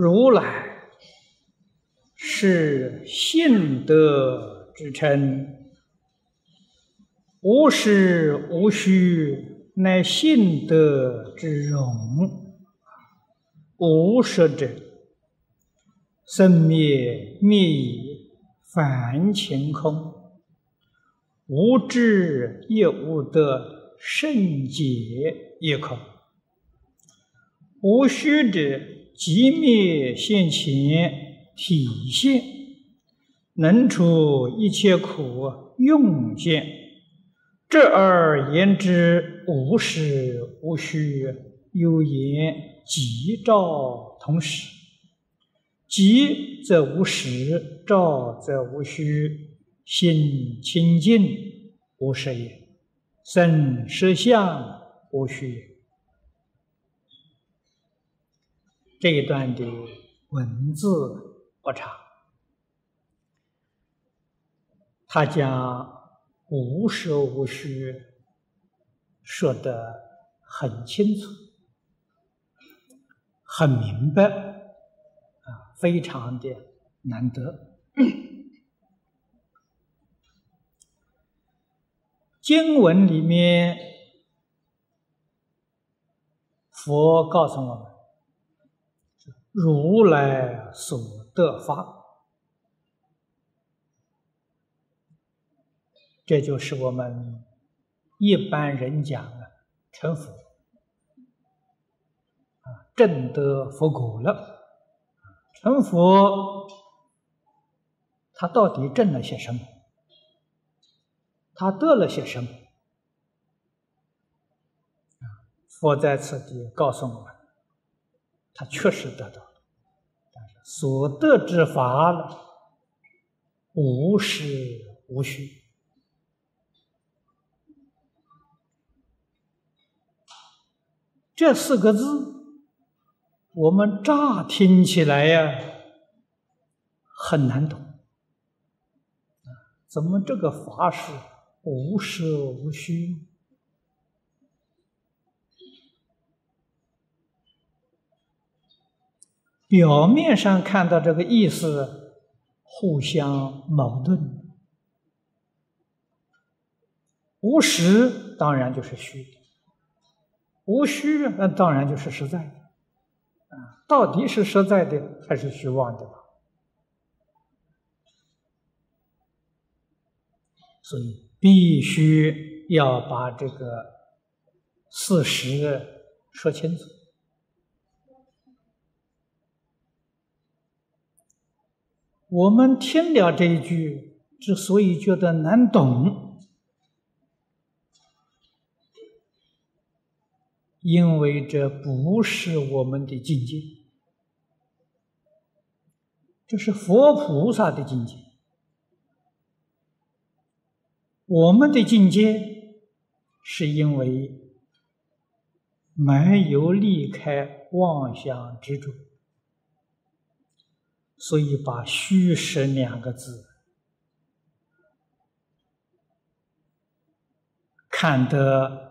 如来是性德之称，无实无虚，乃性德之容。无实者，生灭灭已，凡情空；无智亦无得，圣解亦空。无虚者，即灭现前，体现能除一切苦，用现。这而言之，无实无虚，有言。即照同时，即则无实，照则无虚，心清净无实也，生实相无虚也。这一段的文字不长，他将无实无虚说得很清楚。很明白，啊，非常的难得。经文里面，佛告诉我们：如来所得法，这就是我们一般人讲的成佛。证得佛果了，成佛，他到底证了些什么？他得了些什么？佛在此地告诉我们，他确实得到了，但是所得之法呢，无实无虚。这四个字。我们乍听起来呀，很难懂，怎么这个法是无实无虚？表面上看到这个意思，互相矛盾。无实当然就是虚，无虚那当然就是实在。啊，到底是实在的还是虚妄的？所以必须要把这个事实说清楚。我们听了这一句，之所以觉得难懂。因为这不是我们的境界，这是佛菩萨的境界。我们的境界是因为没有离开妄想执着，所以把“虚实”两个字看得。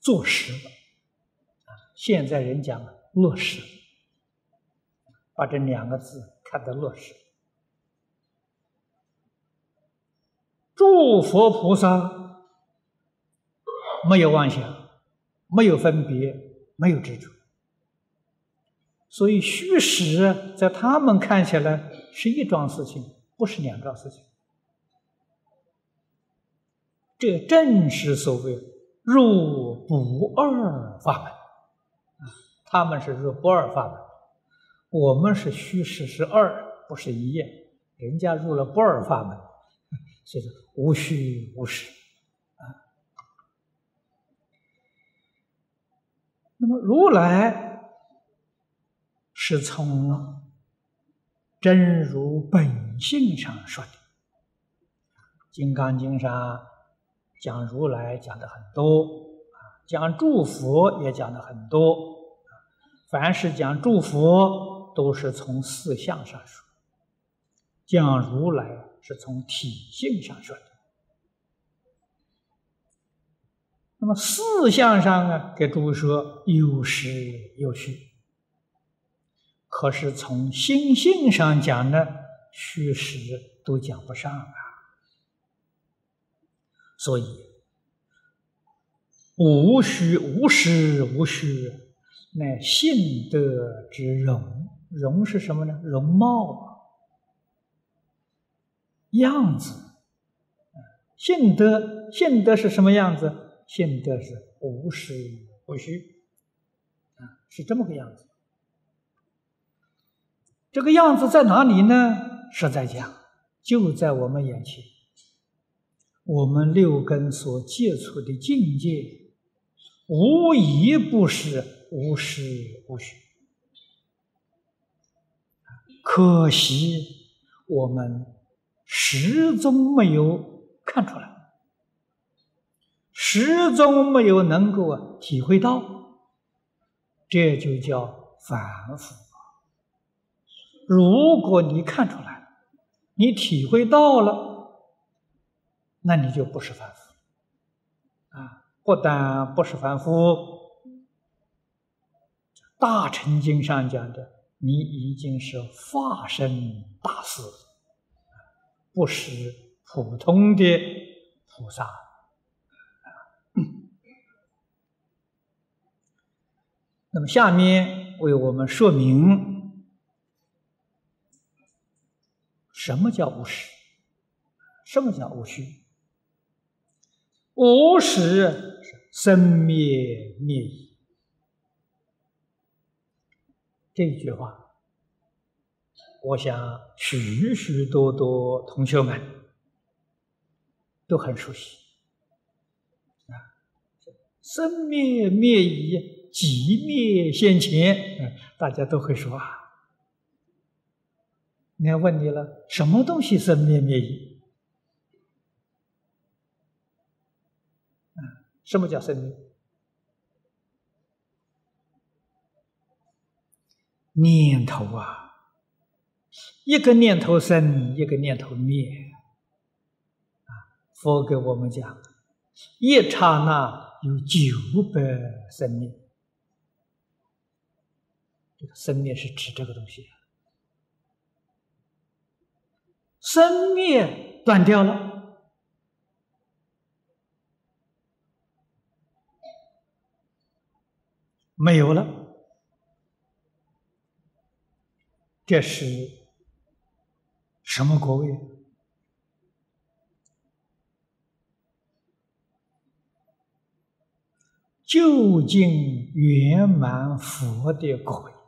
做实了！现在人讲落实，把这两个字看得落实。诸佛菩萨没有妄想，没有分别，没有执着，所以虚实在他们看起来是一桩事情，不是两桩事情。这正是所谓。入不二法门啊，他们是入不二法门，我们是虚实是二，不是一样。人家入了不二法门，所以说无虚无实啊。那么如来是从真如本性上说的，《金刚经》上。讲如来讲的很多啊，讲诸佛也讲的很多凡是讲诸佛，都是从四相上说；讲如来是从体性上说的。那么四相上啊，给诸位说有实有虚。可是从心性上讲呢，虚实都讲不上啊。所以无虚无实无虚，乃性德之容。容是什么呢？容貌样子。性德性德是什么样子？性德是无实无虚啊，是这么个样子。这个样子在哪里呢？实在讲，就在我们眼前。我们六根所接触的境界，无一不是无实无虚。可惜我们始终没有看出来，始终没有能够体会到，这就叫凡夫。如果你看出来，你体会到了，那你就不是凡夫啊！不但不是凡夫，《大乘经》上讲的，你已经是化身大士，不是普通的菩萨。那么，下面为我们说明。什么叫无实？什么叫无虚？无实生灭灭已。这句话，我想许许多多同学们都很熟悉啊。生灭灭已，即灭现前，大家都会说啊。你要问你了，什么东西生灭灭已？啊，什么叫生灭？念头啊，一个念头生，一个念头灭。啊，佛给我们讲，一刹那有九百生灭。这个生灭是指这个东西。生灭断掉了，没有了，这是什么国位？究竟圆满佛的国位。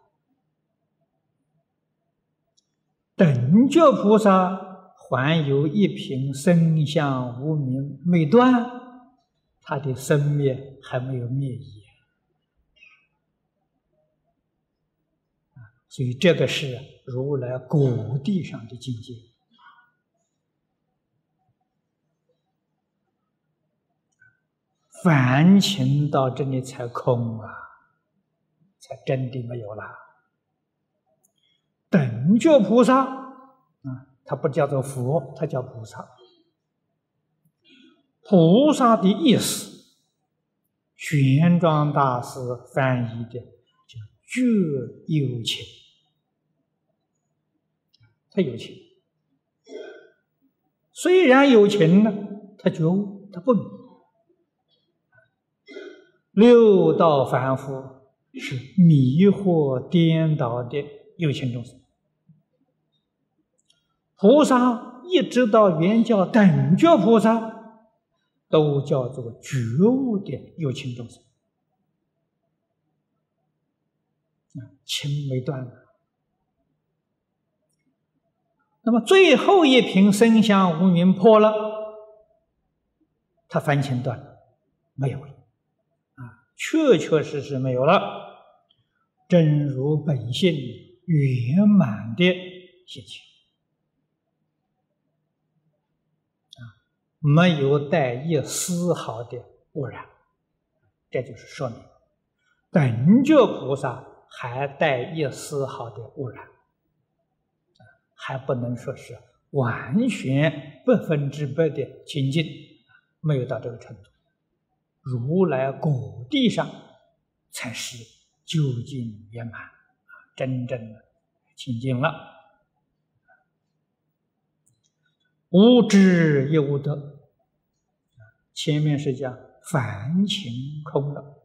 等觉菩萨还有一品生相无明没断，他的生灭还没有灭矣。所以这个是如来果地上的境界。凡情到这里才空啊，才真的没有了。等觉菩萨他不叫做佛，他叫菩萨。菩萨的意思，玄奘大师翻译的叫“觉有情”，他有情。虽然有情呢，他觉悟，他不明。六道凡夫是迷惑颠倒的有情众生。菩萨一直到原教等觉菩萨，都叫做觉悟的有情众生，情没断了。那么最后一瓶生香无名破了，他凡情断了，没有了，啊，确确实实没有了，真如本性圆满的心情。没有带一丝毫的污染，这就是说明等觉菩萨还带一丝毫的污染，还不能说是完全百分之百的清净，没有到这个程度。如来果地上，才是究竟圆满，真正的清净了。无知亦无得，前面是讲凡情空了。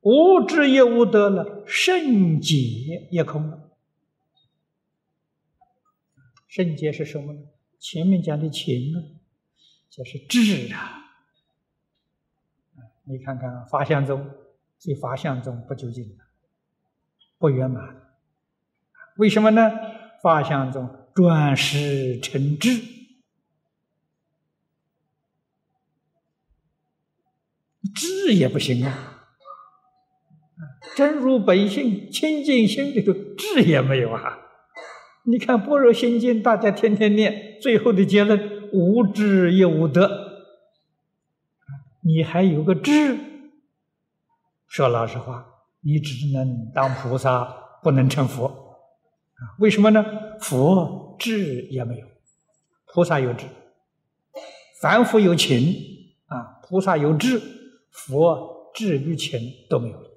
无知也无得了，圣洁也空了。圣洁是什么呢？前面讲的情啊，就是智啊。你看看法相中，这法相中不究竟了，不圆满。为什么呢？法相中转识成智，智也不行啊。真如本性，清净心里头智也没有啊！你看《般若心经》，大家天天念，最后的结论无智也无得。你还有个智？说老实话，你只能当菩萨，不能成佛。为什么呢？佛智也没有，菩萨有智，凡夫有情啊，菩萨有智，佛智与情都没有了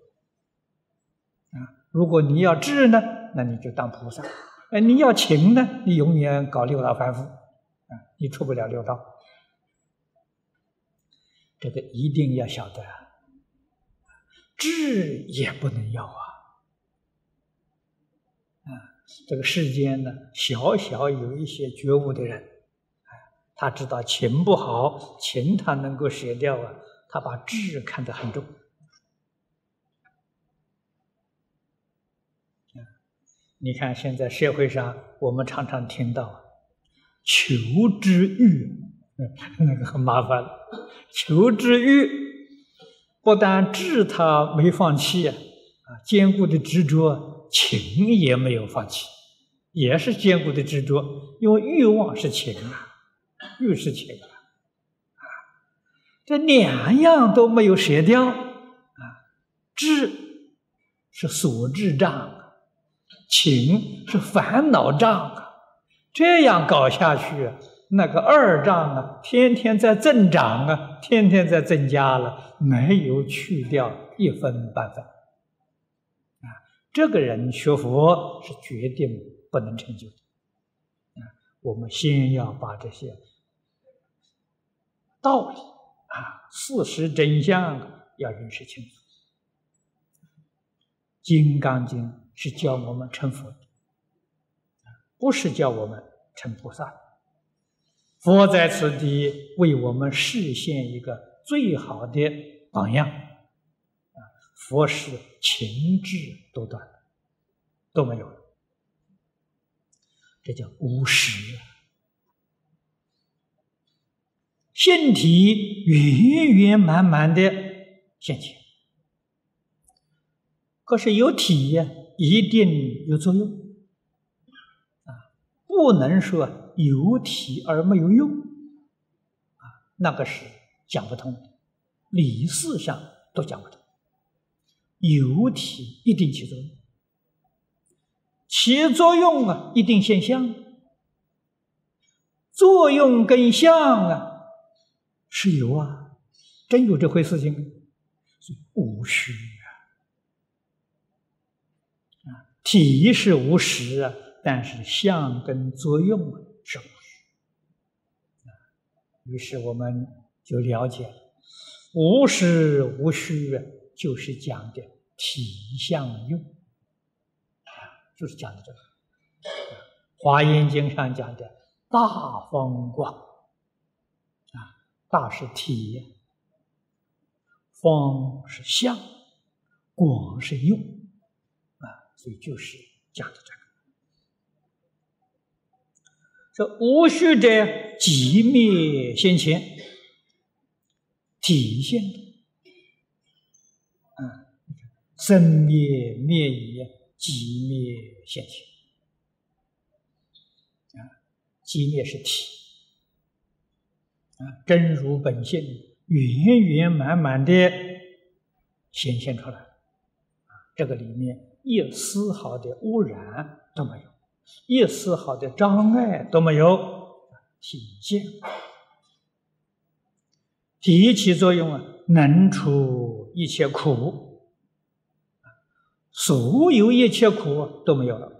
啊。如果你要智呢，那你就当菩萨；哎，你要情呢，你永远搞六道凡夫，啊，你出不了六道。这个一定要晓得，智也不能要啊！啊，这个世间呢，小小有一些觉悟的人啊，他知道情不好，情他能够舍掉啊，他把智看得很重。你看，现在社会上，我们常常听到“求知欲”，那个很麻烦。求知欲不但智他没放弃啊，啊坚固的执着，情也没有放弃，也是坚固的执着。因为欲望是情啊，欲是情，啊，这两样都没有舍掉啊。智是所智障。情是烦恼障啊，这样搞下去，那个二障啊，天天在增长啊，天天在增加了，没有去掉一分半分啊。这个人学佛是决定不能成就的。我们先要把这些道理、事实真相要认识清楚，《金刚经》。是教我们成佛的，不是教我们成菩萨。佛在此地为我们示现一个最好的榜样，啊，佛是情志多断，都没有，这叫无实，性体圆圆满满的现前，可是有体呀。一定有作用啊，不能说有体而没有用啊，那个是讲不通的，理事上都讲不通。有体一定起作用，起作用啊，一定现象。作用跟相啊，是有啊，真有这回事情，所以无虚。体是无实啊，但是相跟作用是无实。于是我们就了解了，无实无虚啊，就是讲的体相用啊，就是讲的这个。华严经上讲的大风光啊，大是体，方是相，广是用。啊所以就是讲的这个，这无序者寂灭现前，体现的，啊，生灭灭已，寂灭现前，啊，寂灭是体，啊，真如本性圆圆满满的显现出来，啊，这个里面。一丝毫的污染都没有，一丝毫的障碍都没有体现。提起作用啊，能除一切苦，所有一切苦都没有了，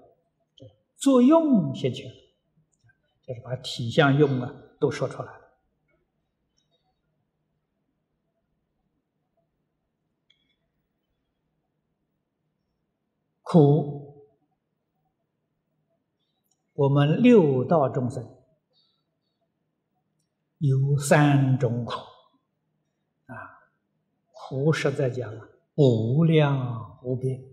作用现前，就是把体相用啊都说出来了。苦，我们六道众生有三种苦啊，苦实在讲无量无边。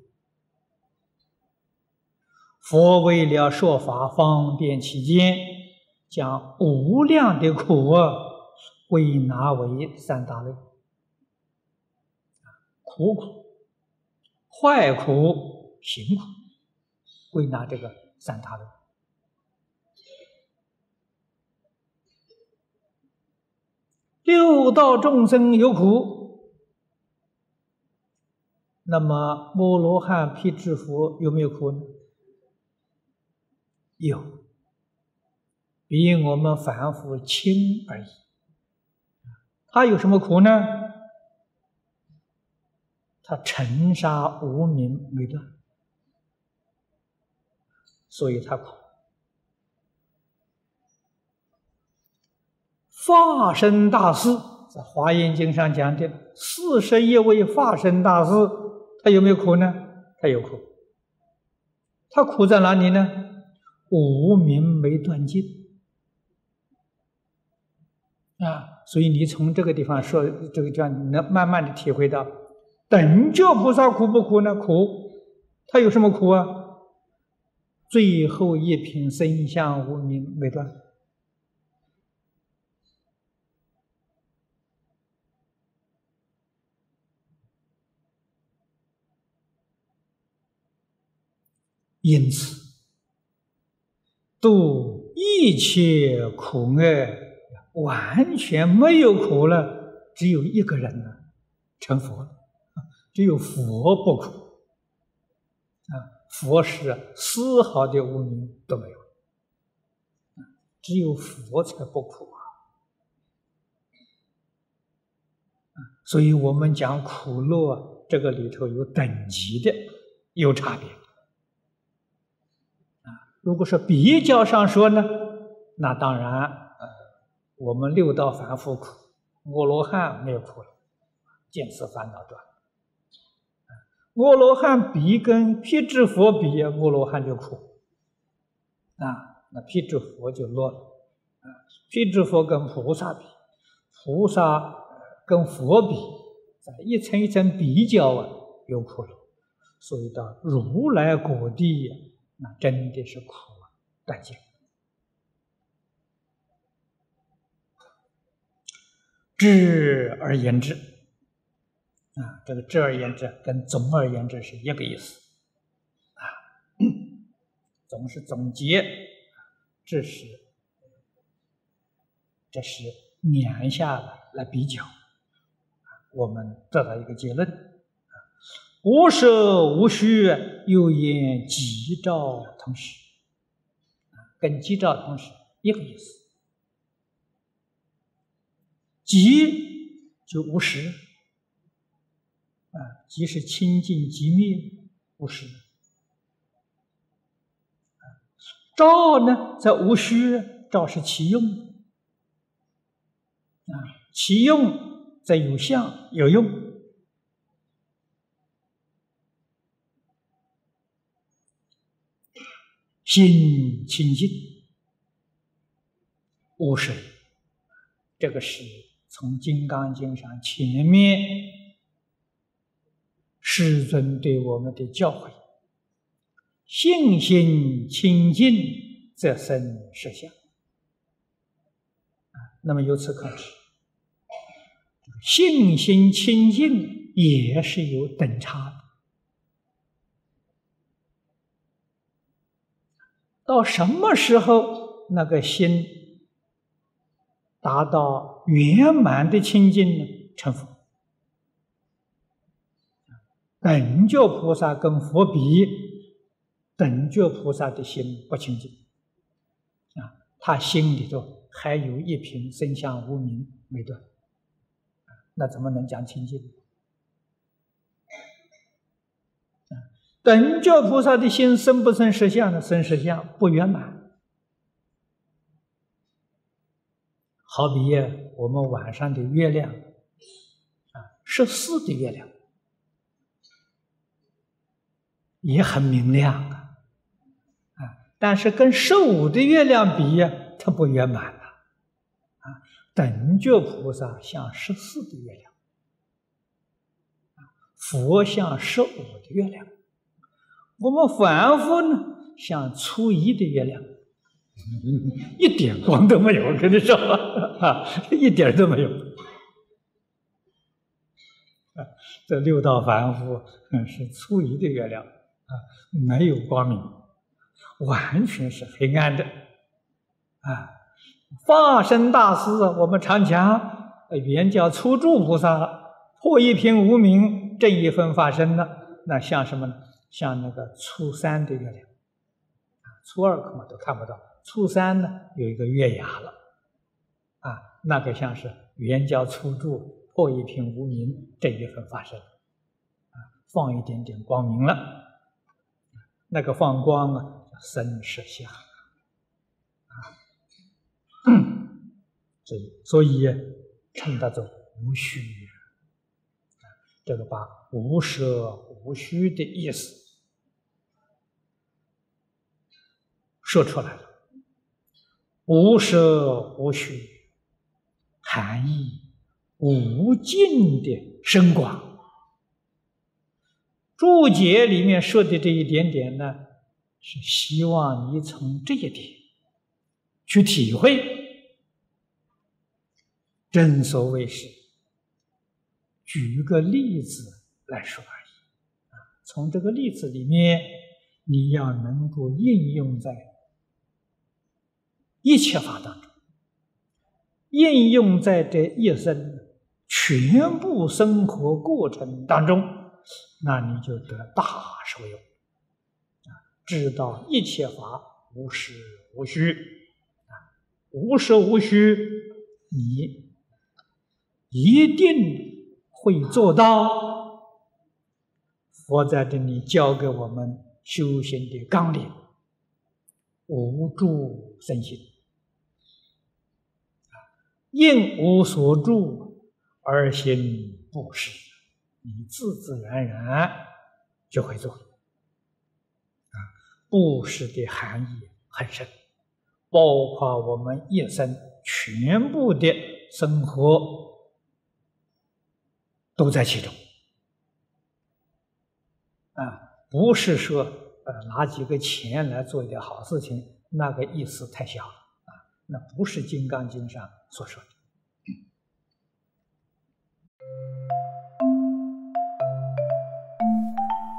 佛为了说法方便起见，将无量的苦啊归纳为三大类：苦苦、坏苦。行苦，归纳这个三大类。六道众生有苦，那么摩罗汉、辟支佛有没有苦呢？有，比我们凡夫轻而已。他有什么苦呢？他尘沙无名没断。所以他苦。化身大师在《华严经》上讲的四十一位化身大师，他有没有苦呢？他有苦。他苦在哪里呢？无名没断尽啊！所以你从这个地方说，这个叫你能慢慢的体会到，等觉菩萨苦不苦呢？苦。他有什么苦啊？最后一品生相无名没断，因此度一切苦厄，完全没有苦了，只有一个人呢，成佛了，只有佛不苦。佛是丝毫的无名都没有，只有佛才不苦啊！所以我们讲苦乐，这个里头有等级的，有差别啊。如果说比较上说呢，那当然，呃，我们六道凡夫苦，阿罗汉没有苦了，见思烦恼断。阿罗汉比跟辟支佛比，阿罗汉就苦啊，那辟支佛就乐了啊。辟支佛跟菩萨比，菩萨跟佛比，在一层一层比较啊，有苦了。所以到如来果地，那真的是苦啊，断尽。智而言之。啊，这个智而言之跟总而言之是一个意思，啊，总是总结，这是，这是两下来来比较，我们得到一个结论，无实无虚，又因吉兆同时，跟吉兆同时一个意思，吉就无实。啊，即是清净即灭，不是。照呢，在无虚，照是其用。啊，其用在有相有用。心清净，无实。这个是从《金刚经》上前面。师尊对我们的教诲：信心清净，则生实相。那么由此可知，信心清净也是有等差的。到什么时候那个心达到圆满的清净呢？成佛。等觉菩萨跟佛比，等觉菩萨的心不清净啊，他心里头还有一瓶生相无名没断那怎么能讲清净？等觉菩萨的心生不生实相呢？生实相不圆满，好比我们晚上的月亮啊，十四的月亮也很明亮啊，啊，但是跟十五的月亮比呀，它不圆满了啊。等觉菩萨像十四的月亮，佛像十五的月亮。我们凡夫呢，像初一的月亮，一点光都没有。我跟你说，啊，一点都没有。这六道凡夫是初一的月亮，啊，没有光明，完全是黑暗的。啊，化身大师，我们常讲，原叫初住菩萨，破一品无明，正一分法身呢，那像什么呢？像那个初三的月亮，啊，初二恐怕都看不到，初三呢有一个月牙了，啊，那个像是圆教初住破一品无明这一分发生，啊，放一点点光明了，那个放光啊叫生实相，啊，所以所以称它做无虚，啊，这个把无舍无虚的意思。说出来了，无舍无虚，含义无尽的深广。注解里面说的这一点点呢，是希望你从这一点去体会。正所谓是，举个例子来说而已。啊，从这个例子里面，你要能够应用在。一切法当中，应用在这一生全部生活过程当中，那你就得大受用啊！知道一切法无实无虚啊，无实无虚，你一定会做到。佛在这里教给我们修行的纲领：无住身心。应无所住而行布施，你自自然然就会做。啊，布施的含义很深，包括我们一生全部的生活都在其中。啊，不是说呃拿几个钱来做一点好事情，那个意思太小了。啊，那不是《金刚经》上。所说的。